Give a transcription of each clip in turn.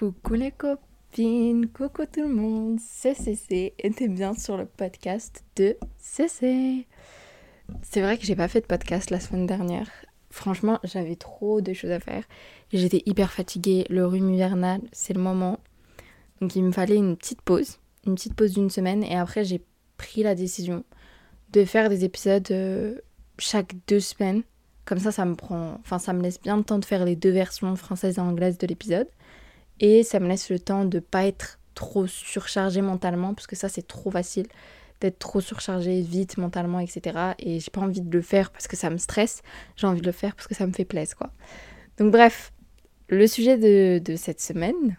Coucou les copines, coucou tout le monde, c'est CC et t'es bien sur le podcast de CC. C'est vrai que j'ai pas fait de podcast la semaine dernière. Franchement, j'avais trop de choses à faire. J'étais hyper fatiguée, le rhume hivernal, c'est le moment. Donc il me fallait une petite pause, une petite pause d'une semaine et après j'ai pris la décision de faire des épisodes euh, chaque deux semaines. Comme ça, ça me prend, enfin ça me laisse bien le temps de faire les deux versions françaises et anglaises de l'épisode. Et ça me laisse le temps de pas être trop surchargée mentalement, parce que ça c'est trop facile d'être trop surchargée vite mentalement, etc. Et j'ai pas envie de le faire parce que ça me stresse, j'ai envie de le faire parce que ça me fait plaisir, quoi. Donc bref, le sujet de, de cette semaine,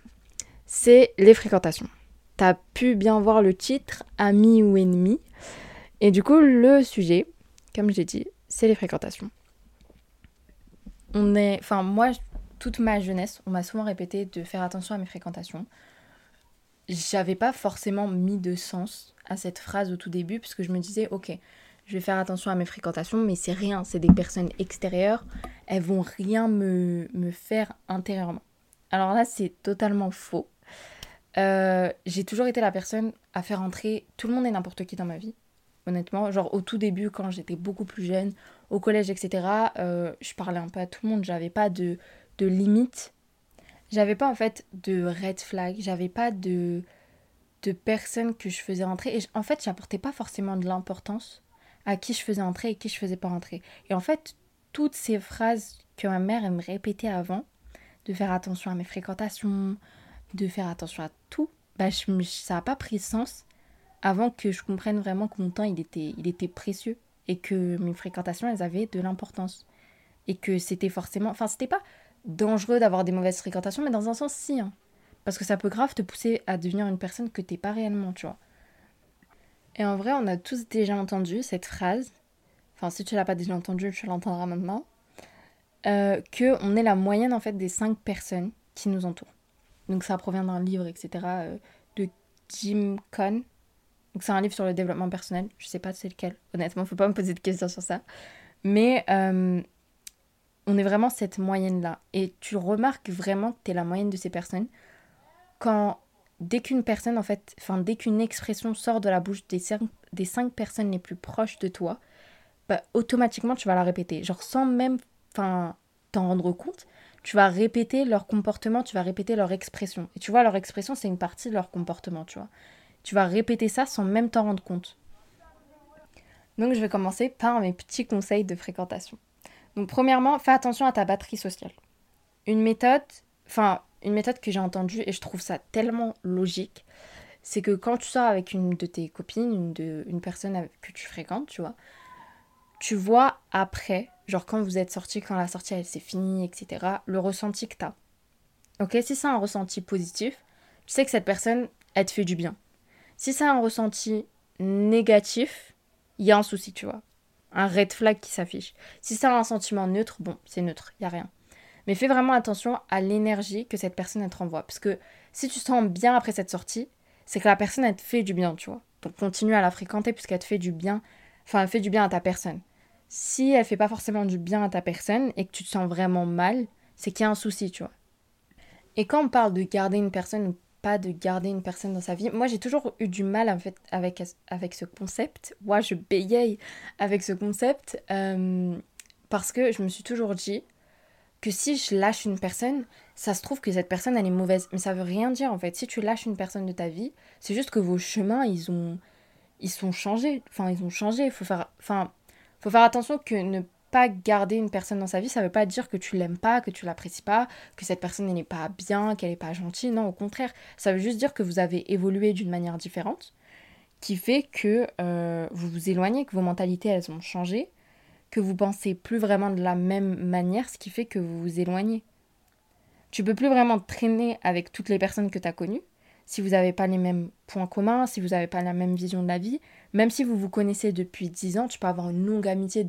c'est les fréquentations. T'as pu bien voir le titre, ami ou ennemi. Et du coup, le sujet, comme j'ai dit, c'est les fréquentations. On est, enfin moi, toute ma jeunesse, on m'a souvent répété de faire attention à mes fréquentations. J'avais pas forcément mis de sens à cette phrase au tout début, parce que je me disais, ok, je vais faire attention à mes fréquentations, mais c'est rien, c'est des personnes extérieures, elles vont rien me, me faire intérieurement. Alors là, c'est totalement faux. Euh, j'ai toujours été la personne à faire entrer tout le monde et n'importe qui dans ma vie. Honnêtement, genre au tout début, quand j'étais beaucoup plus jeune, au collège, etc., euh, je parlais un peu à tout le monde, j'avais pas de, de limite. J'avais pas en fait de red flag, j'avais pas de, de personnes que je faisais entrer. Et en fait, j'apportais pas forcément de l'importance à qui je faisais entrer et qui je faisais pas entrer. Et en fait, toutes ces phrases que ma mère me répétait avant, de faire attention à mes fréquentations, de faire attention à tout, bah, ça n'a pas pris sens avant que je comprenne vraiment que mon temps il était, il était précieux et que mes fréquentations elles avaient de l'importance. Et que c'était forcément. Enfin, c'était pas dangereux d'avoir des mauvaises fréquentations, mais dans un sens, si. Hein. Parce que ça peut grave te pousser à devenir une personne que t'es pas réellement, tu vois. Et en vrai, on a tous déjà entendu cette phrase. Enfin, si tu l'as pas déjà entendue, tu l'entendras maintenant. Euh, que on est la moyenne en fait des cinq personnes qui nous entourent. Donc ça provient d'un livre, etc. Euh, de Jim Cohn. Donc c'est un livre sur le développement personnel. Je sais pas c'est lequel. Honnêtement, faut pas me poser de questions sur ça. Mais euh, on est vraiment cette moyenne-là. Et tu remarques vraiment que tu es la moyenne de ces personnes quand, dès qu'une personne, en fait, enfin, dès qu'une expression sort de la bouche des cinq, des cinq personnes les plus proches de toi, bah, automatiquement, tu vas la répéter. Genre, sans même, t'en rendre compte, tu vas répéter leur comportement, tu vas répéter leur expression. Et tu vois, leur expression, c'est une partie de leur comportement, tu vois. Tu vas répéter ça sans même t'en rendre compte. Donc, je vais commencer par mes petits conseils de fréquentation. Donc premièrement, fais attention à ta batterie sociale. Une méthode, enfin une méthode que j'ai entendue et je trouve ça tellement logique, c'est que quand tu sors avec une de tes copines, une, de, une personne que tu fréquentes, tu vois, tu vois après, genre quand vous êtes sortis, quand la sortie elle s'est finie, etc., le ressenti que tu as. Ok, si c'est un ressenti positif, tu sais que cette personne, elle te fait du bien. Si c'est un ressenti négatif, il y a un souci, tu vois un red flag qui s'affiche. Si c'est un sentiment neutre, bon, c'est neutre, il n'y a rien. Mais fais vraiment attention à l'énergie que cette personne te renvoie. Parce que si tu sens bien après cette sortie, c'est que la personne elle te fait du bien, tu vois. Donc continue à la fréquenter puisqu'elle te fait du bien. Enfin, elle fait du bien à ta personne. Si elle fait pas forcément du bien à ta personne et que tu te sens vraiment mal, c'est qu'il y a un souci, tu vois. Et quand on parle de garder une personne pas de garder une personne dans sa vie. Moi, j'ai toujours eu du mal en fait avec, avec ce concept. Moi, je bégaye avec ce concept euh, parce que je me suis toujours dit que si je lâche une personne, ça se trouve que cette personne elle est mauvaise. Mais ça veut rien dire en fait. Si tu lâches une personne de ta vie, c'est juste que vos chemins ils ont ils sont changés. Enfin, ils ont changé. Faut faire enfin faut faire attention que ne pas garder une personne dans sa vie, ça veut pas dire que tu l'aimes pas, que tu l'apprécies pas, que cette personne n'est pas bien, qu'elle est pas gentille. Non, au contraire, ça veut juste dire que vous avez évolué d'une manière différente, qui fait que euh, vous vous éloignez, que vos mentalités elles ont changé, que vous pensez plus vraiment de la même manière, ce qui fait que vous vous éloignez. Tu peux plus vraiment traîner avec toutes les personnes que tu as connues si vous n'avez pas les mêmes points communs, si vous n'avez pas la même vision de la vie, même si vous vous connaissez depuis 10 ans, tu peux avoir une longue amitié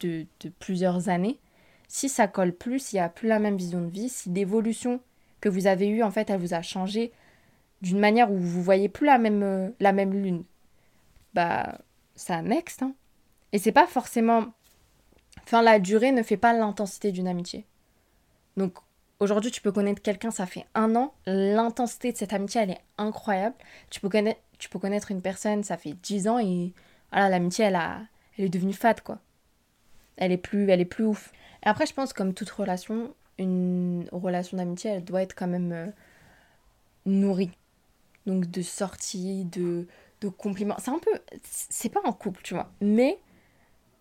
de, plusieurs années, si ça colle plus, s'il n'y a plus la même vision de vie, si l'évolution que vous avez eue, en fait, elle vous a changé d'une manière où vous voyez plus la même, euh, la même lune, bah, ça next. Hein. Et c'est pas forcément. Enfin, la durée ne fait pas l'intensité d'une amitié. Donc, Aujourd'hui, tu peux connaître quelqu'un, ça fait un an. L'intensité de cette amitié, elle est incroyable. Tu peux connaître, tu peux connaître une personne, ça fait dix ans et voilà, l'amitié, elle, elle est devenue fade, quoi. Elle est plus, elle est plus ouf. Et après, je pense, comme toute relation, une relation d'amitié, elle doit être quand même euh, nourrie. Donc de sorties, de, de compliments. C'est un peu. C'est pas un couple, tu vois. Mais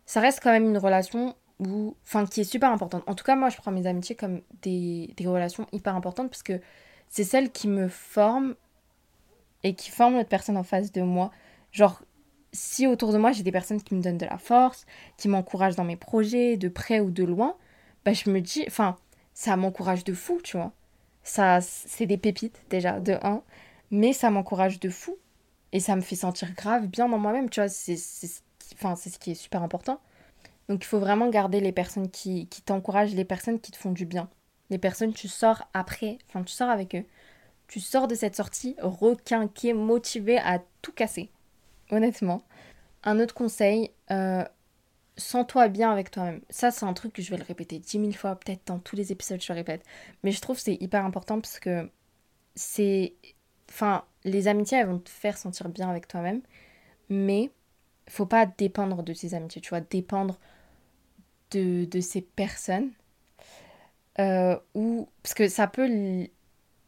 ça reste quand même une relation où. Enfin, qui est super importante. En tout cas, moi, je prends mes amitiés comme des, des relations hyper importantes parce que c'est celles qui me forment et qui forment l'autre personne en face de moi. Genre, si autour de moi j'ai des personnes qui me donnent de la force, qui m'encouragent dans mes projets, de près ou de loin, bah je me dis, enfin, ça m'encourage de fou, tu vois. Ça, c'est des pépites déjà, de un, mais ça m'encourage de fou et ça me fait sentir grave bien dans moi-même, tu vois. C'est, enfin, c'est ce qui est super important. Donc il faut vraiment garder les personnes qui, qui t'encouragent, les personnes qui te font du bien. Les personnes, tu sors après, enfin, tu sors avec eux. Tu sors de cette sortie requinqué, motivé à tout casser honnêtement. Un autre conseil, euh, sens-toi bien avec toi-même. Ça, c'est un truc que je vais le répéter dix mille fois, peut-être dans tous les épisodes, je le répète. Mais je trouve que c'est hyper important parce que c'est. Enfin, les amitiés, elles vont te faire sentir bien avec toi-même. Mais faut pas dépendre de ces amitiés, tu vois, dépendre de, de ces personnes. Euh, ou parce que ça peut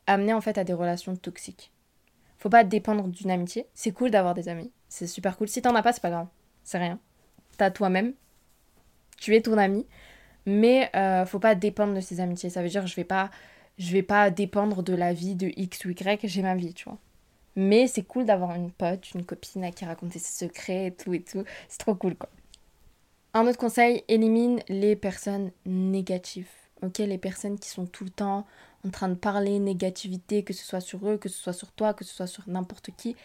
amener en fait à des relations toxiques. Faut pas dépendre d'une amitié. C'est cool d'avoir des amis. C'est super cool. Si t'en as pas, c'est pas grave. C'est rien. T'as toi-même. Tu es ton ami. Mais euh, faut pas dépendre de ses amitiés. Ça veut dire je vais pas je vais pas dépendre de la vie de X ou Y. J'ai ma vie, tu vois. Mais c'est cool d'avoir une pote, une copine à qui raconter ses secrets et tout et tout. C'est trop cool, quoi. Un autre conseil, élimine les personnes négatives. Ok, les personnes qui sont tout le temps en train de parler négativité, que ce soit sur eux, que ce soit sur toi, que ce soit sur n'importe qui.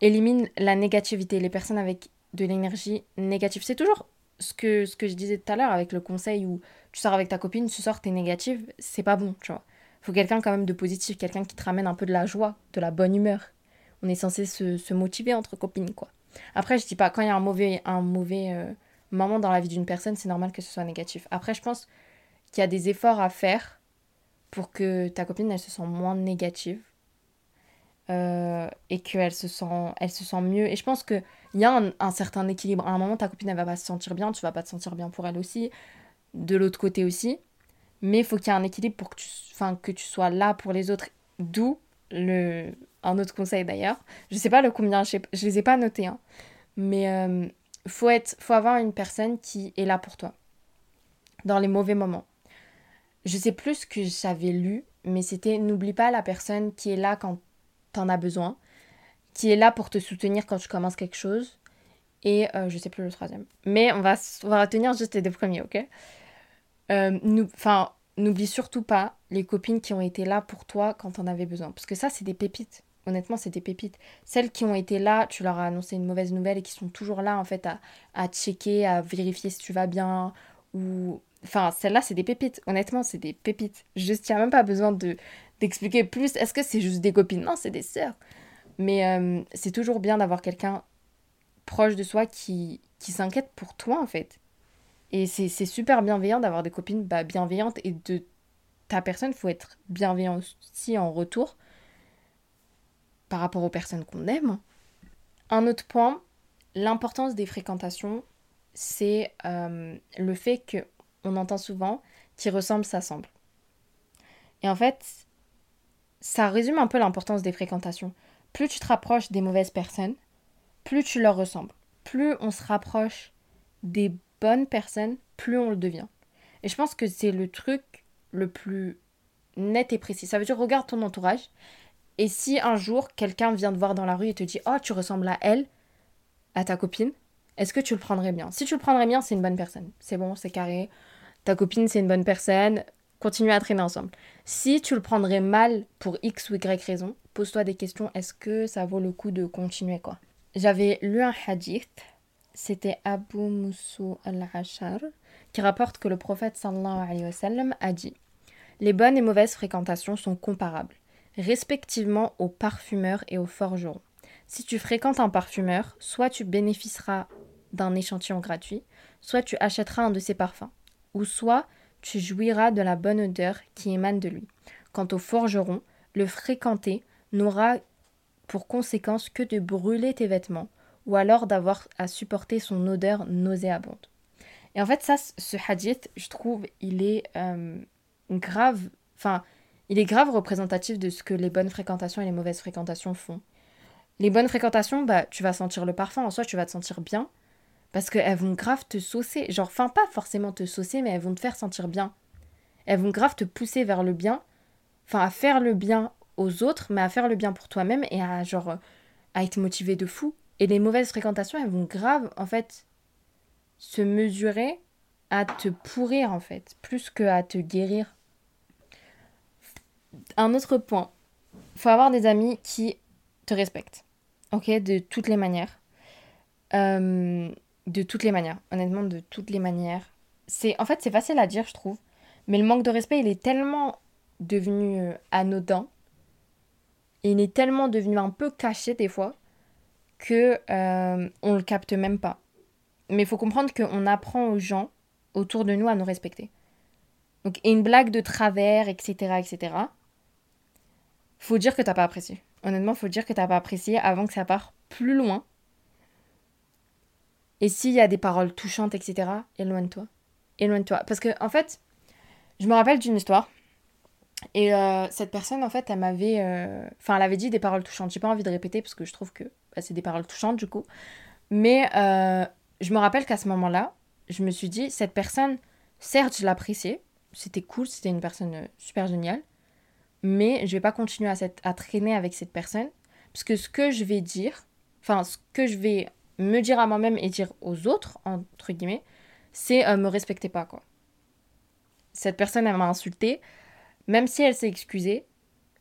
Élimine la négativité, les personnes avec de l'énergie négative. C'est toujours ce que, ce que je disais tout à l'heure avec le conseil où tu sors avec ta copine, tu sors, t'es négative, c'est pas bon, tu vois. Faut quelqu'un quand même de positif, quelqu'un qui te ramène un peu de la joie, de la bonne humeur. On est censé se, se motiver entre copines, quoi. Après, je dis pas, quand il y a un mauvais, un mauvais euh, moment dans la vie d'une personne, c'est normal que ce soit négatif. Après, je pense qu'il y a des efforts à faire pour que ta copine elle se sent moins négative euh, et qu'elle se sent elle se sent mieux. Et je pense que il y a un, certain équilibre. À un moment ta copine elle va pas se sentir bien. Tu vas pas te sentir bien pour elle aussi. De l'autre côté aussi. Mais il faut qu'il y ait un équilibre pour que tu que tu sois là pour les autres. D'où le un autre conseil d'ailleurs. Je sais pas le combien je, sais, je les ai pas notés hein, mais euh, faut être faut avoir une personne qui est là pour toi. Dans les mauvais moments. Je sais plus ce que j'avais lu, mais c'était n'oublie pas la personne qui est là quand t'en as besoin, qui est là pour te soutenir quand tu commences quelque chose. Et euh, je sais plus le troisième. Mais on va, on va retenir juste les deux premiers, ok? Euh, Enfin, n'oublie surtout pas les copines qui ont été là pour toi quand t'en avais besoin. Parce que ça, c'est des pépites. Honnêtement, c'est des pépites. Celles qui ont été là, tu leur as annoncé une mauvaise nouvelle et qui sont toujours là, en fait, à, à checker, à vérifier si tu vas bien, ou Enfin, celles-là, c'est des pépites. Honnêtement, c'est des pépites. Juste, il n'y même pas besoin de d'expliquer plus. Est-ce que c'est juste des copines? Non, c'est des sœurs. Mais euh, c'est toujours bien d'avoir quelqu'un proche de soi qui, qui s'inquiète pour toi, en fait. Et c'est super bienveillant d'avoir des copines bah, bienveillantes et de ta personne, il faut être bienveillant aussi en retour par rapport aux personnes qu'on aime. Un autre point, l'importance des fréquentations, c'est euh, le fait que on entend souvent qui ressemble s'assemble. Et en fait, ça résume un peu l'importance des fréquentations. Plus tu te rapproches des mauvaises personnes, plus tu leur ressembles. Plus on se rapproche des bonnes personnes, plus on le devient. Et je pense que c'est le truc le plus net et précis. Ça veut dire, regarde ton entourage. Et si un jour, quelqu'un vient te voir dans la rue et te dit, oh, tu ressembles à elle, à ta copine, est-ce que tu le prendrais bien? Si tu le prendrais bien, c'est une bonne personne. C'est bon, c'est carré ta copine c'est une bonne personne, continuez à traîner ensemble. Si tu le prendrais mal pour X ou Y raison, pose-toi des questions, est-ce que ça vaut le coup de continuer quoi? J'avais lu un hadith, c'était Abu Moussou al-Hashar, qui rapporte que le prophète sallallahu alayhi wa a dit Les bonnes et mauvaises fréquentations sont comparables, respectivement aux parfumeurs et aux forgerons. Si tu fréquentes un parfumeur, soit tu bénéficieras d'un échantillon gratuit, soit tu achèteras un de ses parfums ou soit tu jouiras de la bonne odeur qui émane de lui. Quant au forgeron, le fréquenter n'aura pour conséquence que de brûler tes vêtements, ou alors d'avoir à supporter son odeur nauséabonde. Et en fait, ça, ce hadith, je trouve, il est euh, grave, enfin, il est grave représentatif de ce que les bonnes fréquentations et les mauvaises fréquentations font. Les bonnes fréquentations, bah, tu vas sentir le parfum, en soi, tu vas te sentir bien, parce qu'elles vont grave te saucer. Genre, enfin, pas forcément te saucer, mais elles vont te faire sentir bien. Elles vont grave te pousser vers le bien, enfin, à faire le bien aux autres, mais à faire le bien pour toi-même et à, genre, à être motivé de fou. Et les mauvaises fréquentations, elles vont grave, en fait, se mesurer à te pourrir, en fait, plus que à te guérir. Un autre point, faut avoir des amis qui te respectent, ok, de toutes les manières. Euh, de toutes les manières, honnêtement, de toutes les manières. C'est, en fait, c'est facile à dire, je trouve, mais le manque de respect, il est tellement devenu euh, anodin, il est tellement devenu un peu caché des fois que euh, on le capte même pas. Mais il faut comprendre qu'on apprend aux gens autour de nous à nous respecter. Donc, une blague de travers, etc., etc., faut dire que t'as pas apprécié. Honnêtement, faut dire que t'as pas apprécié avant que ça parte plus loin. Et s'il y a des paroles touchantes, etc., éloigne-toi. Éloigne-toi. Parce que, en fait, je me rappelle d'une histoire. Et euh, cette personne, en fait, elle m'avait. Euh, enfin, elle avait dit des paroles touchantes. J'ai pas envie de répéter parce que je trouve que bah, c'est des paroles touchantes, du coup. Mais euh, je me rappelle qu'à ce moment-là, je me suis dit, cette personne, certes, je l'appréciais. C'était cool, c'était une personne super géniale mais je vais pas continuer à, cette, à traîner avec cette personne, parce que ce que je vais dire, enfin, ce que je vais me dire à moi-même et dire aux autres, entre guillemets, c'est euh, me respecter pas, quoi. Cette personne, elle m'a insulté, même si elle s'est excusée,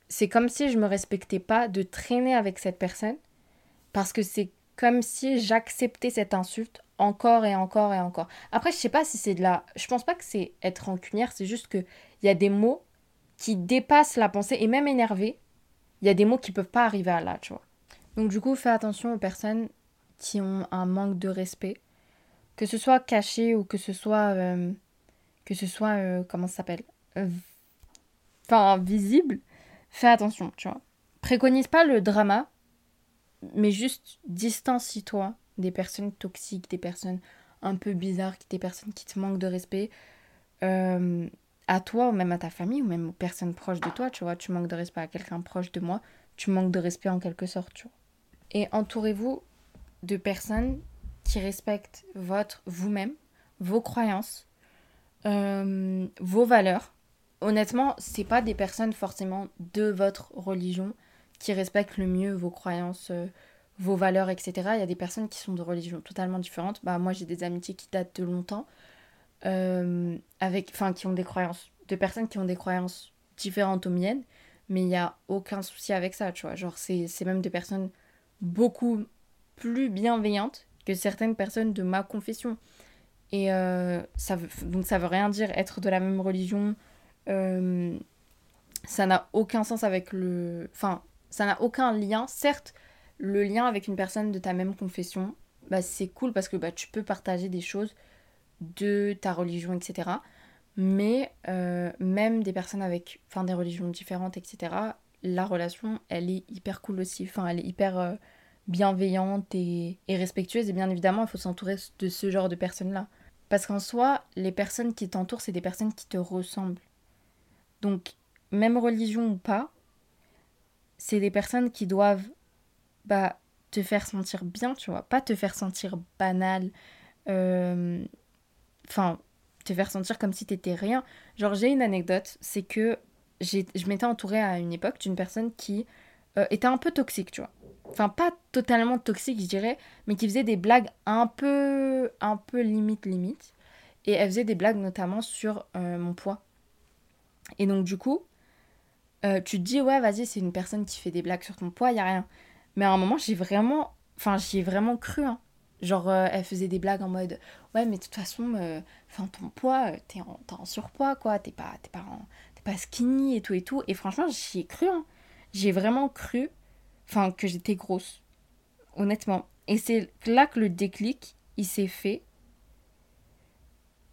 c'est comme si je me respectais pas de traîner avec cette personne, parce que c'est comme si j'acceptais cette insulte encore et encore et encore. Après, je sais pas si c'est de la... Je pense pas que c'est être rancunière, c'est juste que il y a des mots qui dépasse la pensée et même énervé, il y a des mots qui peuvent pas arriver à là, tu vois. Donc du coup, fais attention aux personnes qui ont un manque de respect, que ce soit caché ou que ce soit euh, que ce soit euh, comment ça s'appelle euh, enfin visible, fais attention, tu vois. Préconise pas le drama, mais juste distancie-toi des personnes toxiques, des personnes un peu bizarres, des personnes qui te manquent de respect à toi ou même à ta famille ou même aux personnes proches de toi, tu vois, tu manques de respect à quelqu'un proche de moi, tu manques de respect en quelque sorte, tu vois. Et entourez-vous de personnes qui respectent votre vous-même, vos croyances, euh, vos valeurs. Honnêtement, c'est pas des personnes forcément de votre religion qui respectent le mieux vos croyances, euh, vos valeurs, etc. Il y a des personnes qui sont de religions totalement différentes. Bah moi j'ai des amitiés qui datent de longtemps euh, avec, enfin, qui ont des croyances, de personnes qui ont des croyances différentes aux miennes, mais il n'y a aucun souci avec ça, tu vois. Genre, c'est même des personnes beaucoup plus bienveillantes que certaines personnes de ma confession. Et euh, ça veut, donc ça veut rien dire être de la même religion. Euh, ça n'a aucun sens avec le... Enfin, ça n'a aucun lien. Certes, le lien avec une personne de ta même confession, bah, c'est cool parce que bah, tu peux partager des choses de ta religion, etc. Mais euh, même des personnes avec enfin, des religions différentes, etc., la relation, elle est hyper cool aussi. Enfin, elle est hyper bienveillante et, respectueuse. Et bien évidemment, il faut s'entourer de ce genre de personnes-là. Parce qu'en soi, les personnes qui t'entourent, c'est des personnes qui te ressemblent. Donc, même religion ou pas, c'est des personnes qui doivent bah, te faire sentir bien, tu vois. Pas te faire sentir banal, euh, enfin, te faire sentir comme si t'étais rien. Genre, j'ai une anecdote, c'est que je m'étais entourée à une époque d'une personne qui euh, était un peu toxique, tu vois. Enfin, pas totalement toxique, je dirais, mais qui faisait des blagues un peu, un peu limite, limite. Et elle faisait des blagues notamment sur euh, mon poids. Et donc, du coup, euh, tu te dis, ouais, vas-y, c'est une personne qui fait des blagues sur ton poids, y a rien. Mais à un moment, j'ai vraiment, enfin, j'y ai vraiment cru, hein. Genre, euh, elle faisait des blagues en mode Ouais, mais de toute façon, euh, ton poids, t'es en, en, surpoids, quoi. T'es pas, pas, pas skinny et tout et tout. Et franchement, j'y ai cru. Hein. J'ai vraiment cru enfin, que j'étais grosse. Honnêtement. Et c'est là que le déclic, il s'est fait.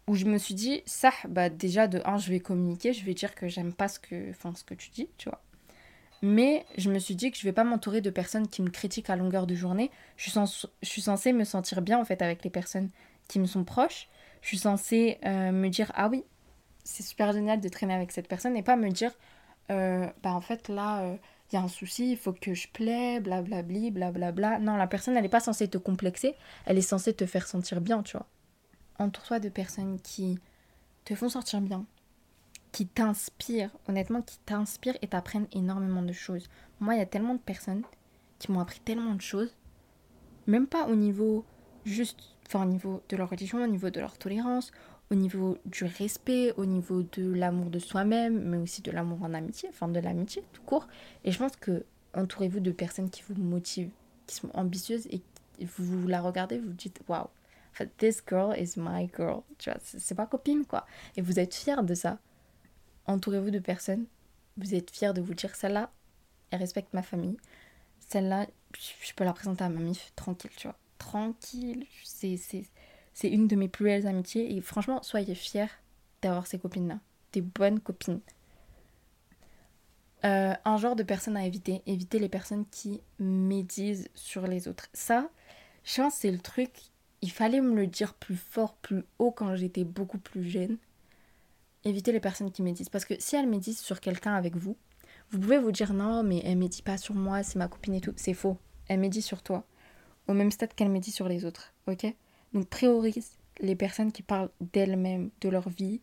où je me suis dit, ça, bah déjà de un, je vais communiquer, je vais dire que j'aime pas ce que, enfin, ce que tu dis, tu vois. Mais je me suis dit que je vais pas m'entourer de personnes qui me critiquent à longueur de journée. Je suis, je suis censée me sentir bien en fait avec les personnes qui me sont proches. Je suis censée euh, me dire ah oui, c'est super génial de traîner avec cette personne et pas me dire euh, bah en fait là y a un souci, il faut que je plaie, blablabli, blablabla. Non, la personne elle n'est pas censée te complexer, elle est censée te faire sentir bien, tu vois. Entoure-toi de personnes qui te font sentir bien, qui t'inspirent, honnêtement, qui t'inspirent et t'apprennent énormément de choses. Moi, il y a tellement de personnes qui m'ont appris tellement de choses, même pas au niveau juste, enfin au niveau de leur religion, au niveau de leur tolérance, au niveau du respect, au niveau de l'amour de soi-même, mais aussi de l'amour en amitié, enfin de l'amitié tout court. Et je pense que entourez-vous de personnes qui vous motivent, qui sont ambitieuses et vous la regardez, vous dites waouh, this girl is my girl. Tu vois, c'est pas copine quoi. Et vous êtes fiers de ça entourez-vous de personnes, vous êtes fiers de vous dire celle-là, elle respecte ma famille, celle-là, je peux la présenter à ma mif, tranquille, tu vois. Tranquille, c'est, c'est, une de mes plus belles amitiés et franchement, soyez fiers d'avoir ces copines-là, des bonnes copines. Euh, un genre de personnes à éviter, éviter les personnes qui médisent sur les autres. Ça, je pense c'est le truc, il fallait me le dire plus fort, plus haut quand j'étais beaucoup plus jeune évitez les personnes qui méditent. Parce que si elles méditent sur quelqu'un avec vous, vous pouvez vous dire non, mais elle médit pas sur moi, c'est ma copine et tout. C'est faux. Elle médit sur toi. Au même stade qu'elle médit sur les autres. Ok? Donc priorise les personnes qui parlent d'elles-mêmes, de leur vie,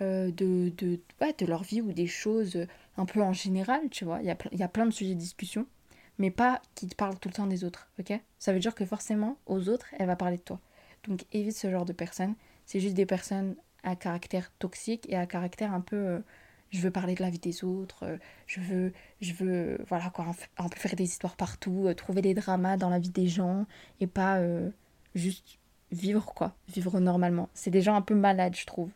euh, de, de, de leur vie ou des choses un peu en général, tu vois. Il y a, y a plein de sujets de discussion, mais pas qui te parlent tout le temps des autres. Ok? Ça veut dire que forcément, aux autres, elle va parler de toi. Donc évite ce genre de personnes. C'est juste des personnes à caractère toxique et à caractère un peu euh, je veux parler de la vie des autres, euh, je veux, je veux, voilà quoi, un peu faire des histoires partout, trouver des dramas dans la vie des gens et pas juste vivre quoi, vivre normalement. C'est des gens un peu malades, je trouve.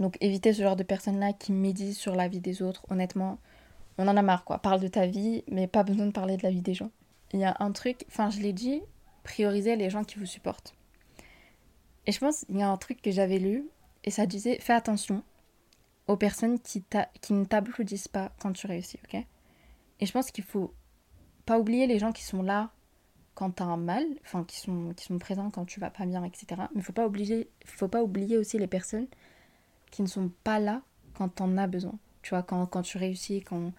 Donc évitez ce genre de personnes-là qui méditent sur la vie des autres. Honnêtement, on en a marre quoi. Parle de ta vie, mais pas besoin de parler de la vie des gens. Il y a un truc, enfin je l'ai dit, priorisez les gens qui vous supportent. Et je pense qu'il y a un truc que j'avais lu, et ça disait fais attention aux personnes qui, qui ne t'applaudissent pas quand tu réussis, ok? Et je pense qu'il faut pas oublier les gens qui sont là quand tu as un mal, enfin qui sont, qui sont présents quand tu vas pas bien, etc. Mais faut pas oublier, faut pas oublier aussi les personnes qui ne sont pas là quand tu en as besoin. Tu vois, quand, quand tu réussis, quand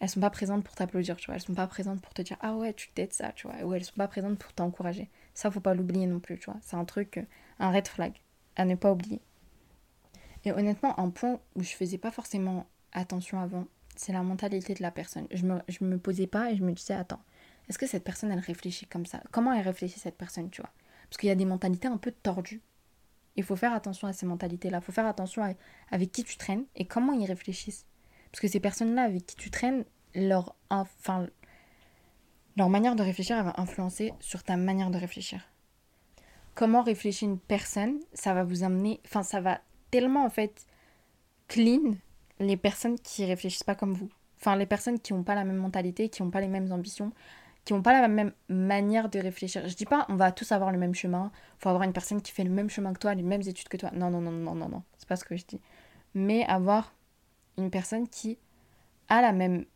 elles sont pas présentes pour t'applaudir, tu vois, elles sont pas présentes pour te dire ah ouais, tu t'aides ça, tu vois, ou elles sont pas présentes pour t'encourager. Ça, faut pas l'oublier non plus, tu vois. C'est un truc un red flag à ne pas oublier. Et honnêtement, un point où je faisais pas forcément attention avant, c'est la mentalité de la personne. Je me, je me posais pas et je me disais, attends, est-ce que cette personne, elle réfléchit comme ça? Comment elle réfléchit, cette personne, tu vois? Parce qu'il y a des mentalités un peu tordues. Il faut faire attention à ces mentalités-là. Il faut faire attention avec qui tu traînes et comment ils réfléchissent. Parce que ces personnes-là avec qui tu traînes, leur, enfin, leur manière de réfléchir va influencer sur ta manière de réfléchir comment réfléchit une personne, ça va vous amener, enfin ça va tellement en fait clean les personnes qui réfléchissent pas comme vous. Enfin les personnes qui n'ont pas la même mentalité, qui n'ont pas les mêmes ambitions, qui n'ont pas la même manière de réfléchir. Je dis pas on va tous avoir le même chemin, faut avoir une personne qui fait le même chemin que toi, les mêmes études que toi. Non non non non non non, c'est pas ce que je dis. Mais avoir une personne qui a la même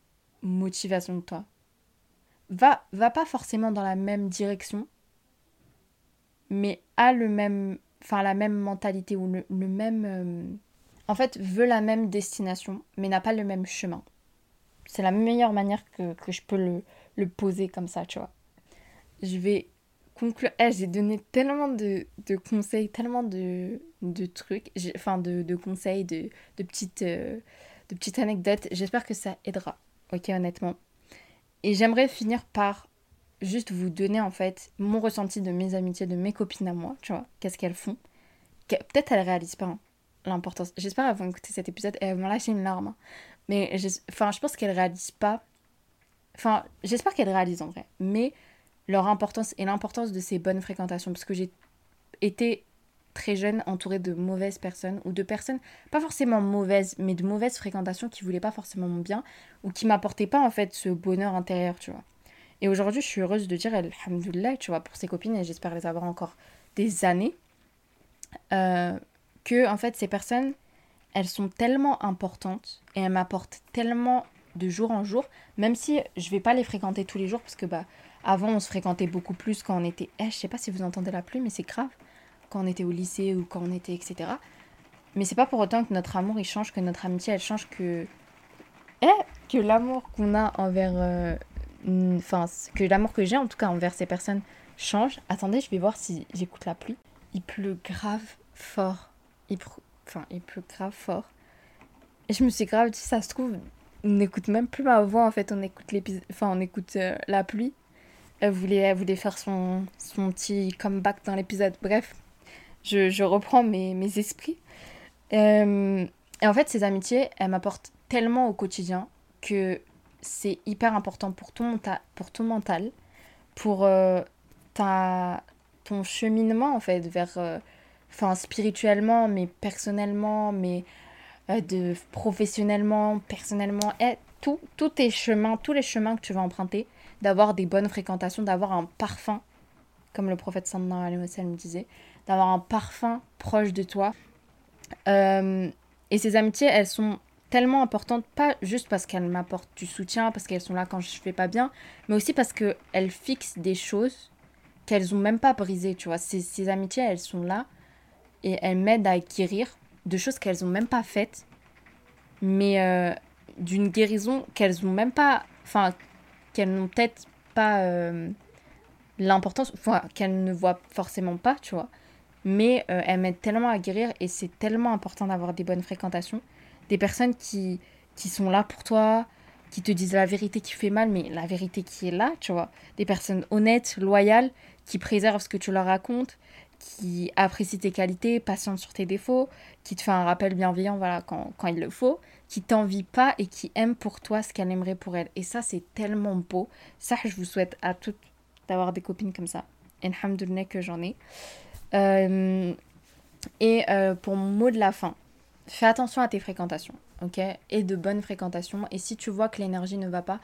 motivation que toi. Va, va pas forcément dans la même direction, mais a le même, enfin la même mentalité ou le, même, euh, en fait veut la même destination, mais n'a pas le même chemin. C'est la meilleure manière que, que je peux le, le, poser comme ça, tu vois. Je vais conclure. Eh, j'ai donné tellement de, de, conseils, tellement de, de trucs, enfin de, de, conseils, de, petites, euh, de petites anecdotes. J'espère que ça aidera, ok, honnêtement. Et j'aimerais finir par juste vous donner en fait mon ressenti de mes amitiés, de mes copines à moi, tu vois, qu'est-ce qu'elles font? Peut-être elles réalisent pas hein, l'importance. J'espère qu'elles vont écouter cet épisode et elles vont lâcher une larme. Hein. Mais enfin, je pense qu'elles réalisent pas. Enfin, j'espère qu'elles réalisent en vrai. Mais leur importance et l'importance de ces bonnes fréquentations. Parce que j'ai été très jeune entourée de mauvaises personnes ou de personnes pas forcément mauvaises mais de mauvaises fréquentations qui voulaient pas forcément mon bien ou qui m'apportaient pas en fait ce bonheur intérieur tu vois et aujourd'hui, je suis heureuse de dire, Alhamdulillah, tu vois, pour ses copines, et j'espère les avoir encore des années. Euh, que en fait ces personnes, elles sont tellement importantes et elles m'apportent tellement de jour en jour, même si je vais pas les fréquenter tous les jours parce que bah avant on se fréquentait beaucoup plus quand on était, eh, je sais pas si vous entendez la pluie mais c'est grave quand on était au lycée ou quand on était etc. Mais c'est pas pour autant que notre amour il change, que notre amitié elle change, que eh, que l'amour qu'on a envers, euh, enfin que l'amour que j'ai en tout cas envers ces personnes change. Attendez, je vais voir si j'écoute la pluie. Il pleut grave fort. Il, enfin, il pleut grave fort. Et je me suis grave dit, ça se trouve, on n'écoute même plus ma voix en fait, on écoute l'épisode, enfin on écoute euh, la pluie. Elle voulait, elle voulait faire son, son petit comeback dans l'épisode. Bref, je, je reprends mes, mes esprits. Euh, et en fait, ces amitiés, elles m'apportent tellement au quotidien que c'est hyper important pour ton, pour ton mental, pour euh, ta, ton cheminement en fait vers, enfin spirituellement, mais personnellement, mais euh, de professionnellement, personnellement, et tout, tous tes chemins, tous les chemins que tu vas emprunter, d'avoir des bonnes fréquentations, d'avoir un parfum, comme le prophète alayhi wa sallam disait, d'avoir un parfum proche de toi. Euh, et ces amitiés, elles sont tellement importantes, pas juste parce qu'elles m'apportent du soutien, parce qu'elles sont là quand je fais pas bien, mais aussi parce qu'elles fixent des choses qu'elles ont même pas brisées, tu vois. Ces, ces amitiés, elles sont là et elles m'aident à acquérir de choses qu'elles n'ont même pas faites, mais euh, d'une guérison qu'elles n'ont même pas, enfin, qu'elles n'ont peut-être pas euh, l'importance, qu'elles ne voient forcément pas, tu vois. Mais euh, elles m'aident tellement à guérir et c'est tellement important d'avoir des bonnes fréquentations. Des personnes qui, qui sont là pour toi, qui te disent la vérité qui fait mal, mais la vérité qui est là, tu vois. Des personnes honnêtes, loyales, qui préservent ce que tu leur racontes, qui apprécie tes qualités, patiente sur tes défauts, qui te fait un rappel bienveillant voilà, quand, quand il le faut, qui t'envie pas et qui aime pour toi ce qu'elle aimerait pour elle. Et ça, c'est tellement beau. Ça, je vous souhaite à toutes d'avoir des copines comme ça. Que j'en ai. Euh, et euh, pour mon mot de la fin, fais attention à tes fréquentations, ok? Et de bonnes fréquentations. Et si tu vois que l'énergie ne va pas,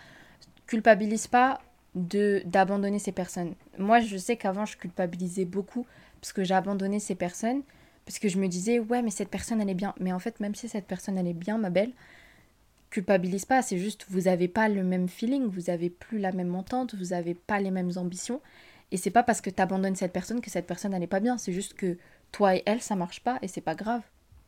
culpabilise pas de d'abandonner ces personnes. Moi, je sais qu'avant, je culpabilisais beaucoup parce que j'ai abandonné ces personnes, parce que je me disais, ouais, mais cette personne, elle est bien. Mais en fait, même si cette personne, elle est bien, ma belle, culpabilise pas, c'est juste, vous n'avez pas le même feeling, vous n'avez plus la même entente, vous n'avez pas les mêmes ambitions. Et c'est pas parce que tu abandonnes cette personne que cette personne, elle pas bien. C'est juste que toi et elle, ça marche pas et c'est pas grave.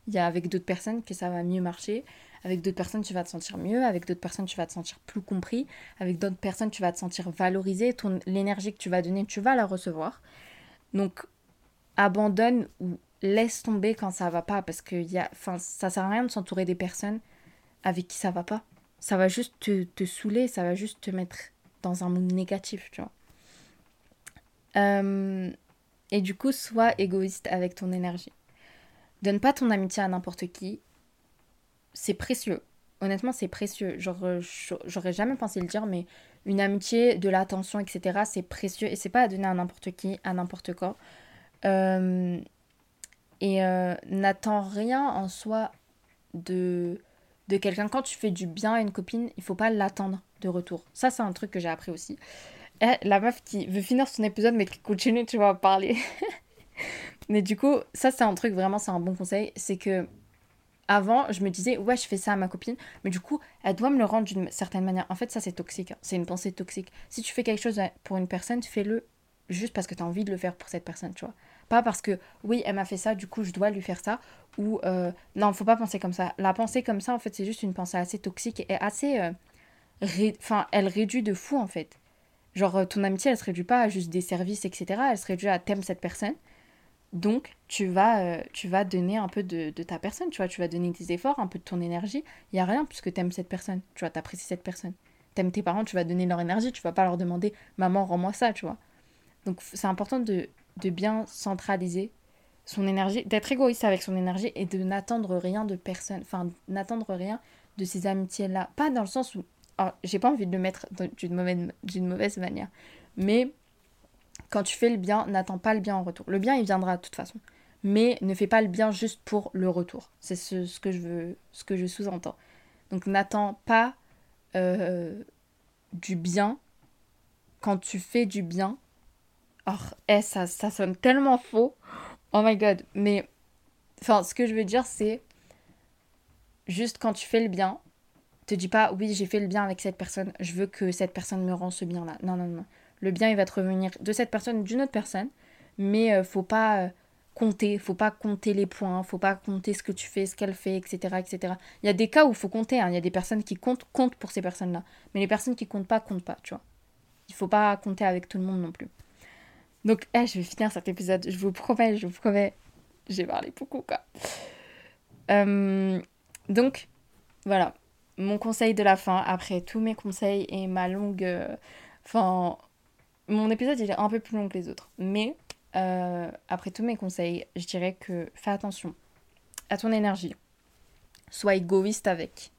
Il y a avec d'autres personnes que ça va mieux marcher. Avec d'autres personnes, tu vas te sentir mieux. Avec d'autres personnes, tu vas te sentir plus compris. Avec d'autres personnes, tu vas te sentir valorisé. Ton l'énergie que tu vas donner, tu vas la recevoir. Donc, abandonne ou laisse tomber quand ça va pas parce que y a, ça sert à rien de s'entourer des personnes avec qui ça va pas. Ça va juste te, te saouler, ça va juste te mettre dans un monde négatif, tu vois. Euh, et du coup, sois égoïste avec ton énergie. Donne pas ton amitié à n'importe qui. C'est précieux. Honnêtement, c'est précieux. Genre, j'aurais jamais pensé le dire, mais une amitié, de l'attention, etc., c'est précieux. Et c'est pas à donner à n'importe qui, à n'importe quoi. Euh, et euh, n'attends rien en soi de, de quelqu'un. Quand tu fais du bien à une copine, il faut pas l'attendre de retour. Ça, c'est un truc que j'ai appris aussi. Et la meuf qui veut finir son épisode mais qui continue, tu vois, à parler. mais du coup, ça, c'est un truc vraiment, c'est un bon conseil. C'est que avant, je me disais, ouais, je fais ça à ma copine, mais du coup, elle doit me le rendre d'une certaine manière. En fait, ça, c'est toxique. Hein. C'est une pensée toxique. Si tu fais quelque chose pour une personne, fais-le juste parce que tu as envie de le faire pour cette personne, tu vois. Pas parce que, oui, elle m'a fait ça, du coup, je dois lui faire ça. Ou, euh, non, faut pas penser comme ça. La pensée comme ça, en fait, c'est juste une pensée assez toxique et assez. Euh, enfin, elle réduit de fou, en fait. Genre, euh, ton amitié, elle se réduit pas à juste des services, etc. Elle se réduit à t'aimes cette personne. Donc, tu vas, euh, tu vas donner un peu de, de, ta personne, tu vois. Tu vas donner des efforts, un peu de ton énergie. Il y a rien puisque t'aimes cette personne. Tu vois, t'apprécies cette personne. T'aimes tes parents, tu vas donner leur énergie. Tu vas pas leur demander, maman, rends-moi ça, tu vois. Donc c'est important de, bien centraliser son énergie, d'être égoïste avec son énergie et de n'attendre rien de personne, enfin n'attendre rien de ces amitiés-là. Pas dans le sens où, j'ai pas envie de le mettre d'une mauvaise, d'une mauvaise manière, mais quand tu fais le bien, n'attends pas le bien en retour. Le bien, il viendra de toute façon. Mais ne fais pas le bien juste pour le retour. C'est ce, que je veux, ce que je sous-entends. Donc n'attends pas euh, du bien. Quand tu fais du bien, Oh, eh, ça, ça sonne tellement faux. Oh my god. Mais Enfin, ce que je veux dire, c'est juste quand tu fais le bien, te dis pas oui, j'ai fait le bien avec cette personne, je veux que cette personne me rend ce bien-là. Non, non, non. Le bien, il va te revenir de cette personne d'une autre personne, mais euh, faut pas euh, compter, faut pas compter les points, faut pas compter ce que tu fais, ce qu'elle fait, etc., etc. Il y a des cas où il faut compter, hein. il y a des personnes qui comptent, comptent pour ces personnes-là, mais les personnes qui comptent pas, comptent pas, tu vois. Il faut pas compter avec tout le monde non plus. Donc, eh, je vais finir cet épisode, je vous promets, je vous promets. J'ai parlé beaucoup, quoi. Euh, donc, voilà. Mon conseil de la fin, après tous mes conseils et ma longue... Enfin, mon épisode, il est un peu plus long que les autres. Mais euh, après tous mes conseils, je dirais que fais attention à ton énergie. Sois égoïste avec.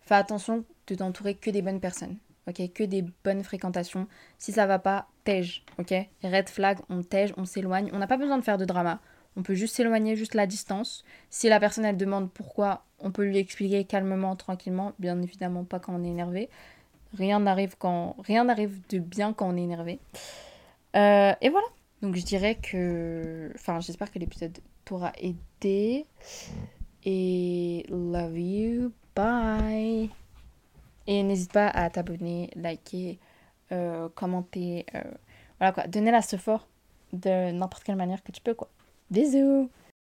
Fais attention de t'entourer que des bonnes personnes. Ok, que des bonnes fréquentations. Si ça va pas, tège. Ok, red flag, on tège, on s'éloigne. On n'a pas besoin de faire de drama. On peut juste s'éloigner, juste la distance. Si la personne elle demande pourquoi, on peut lui expliquer calmement, tranquillement. Bien évidemment pas quand on est énervé. Rien n'arrive quand rien n'arrive de bien quand on est énervé. Euh, et voilà. Donc je dirais que, enfin j'espère que l'épisode t'aura aidé. Et love you, bye. Et n'hésite pas à t'abonner, liker, euh, commenter, euh, voilà quoi, donner la support de n'importe quelle manière que tu peux quoi. Bisous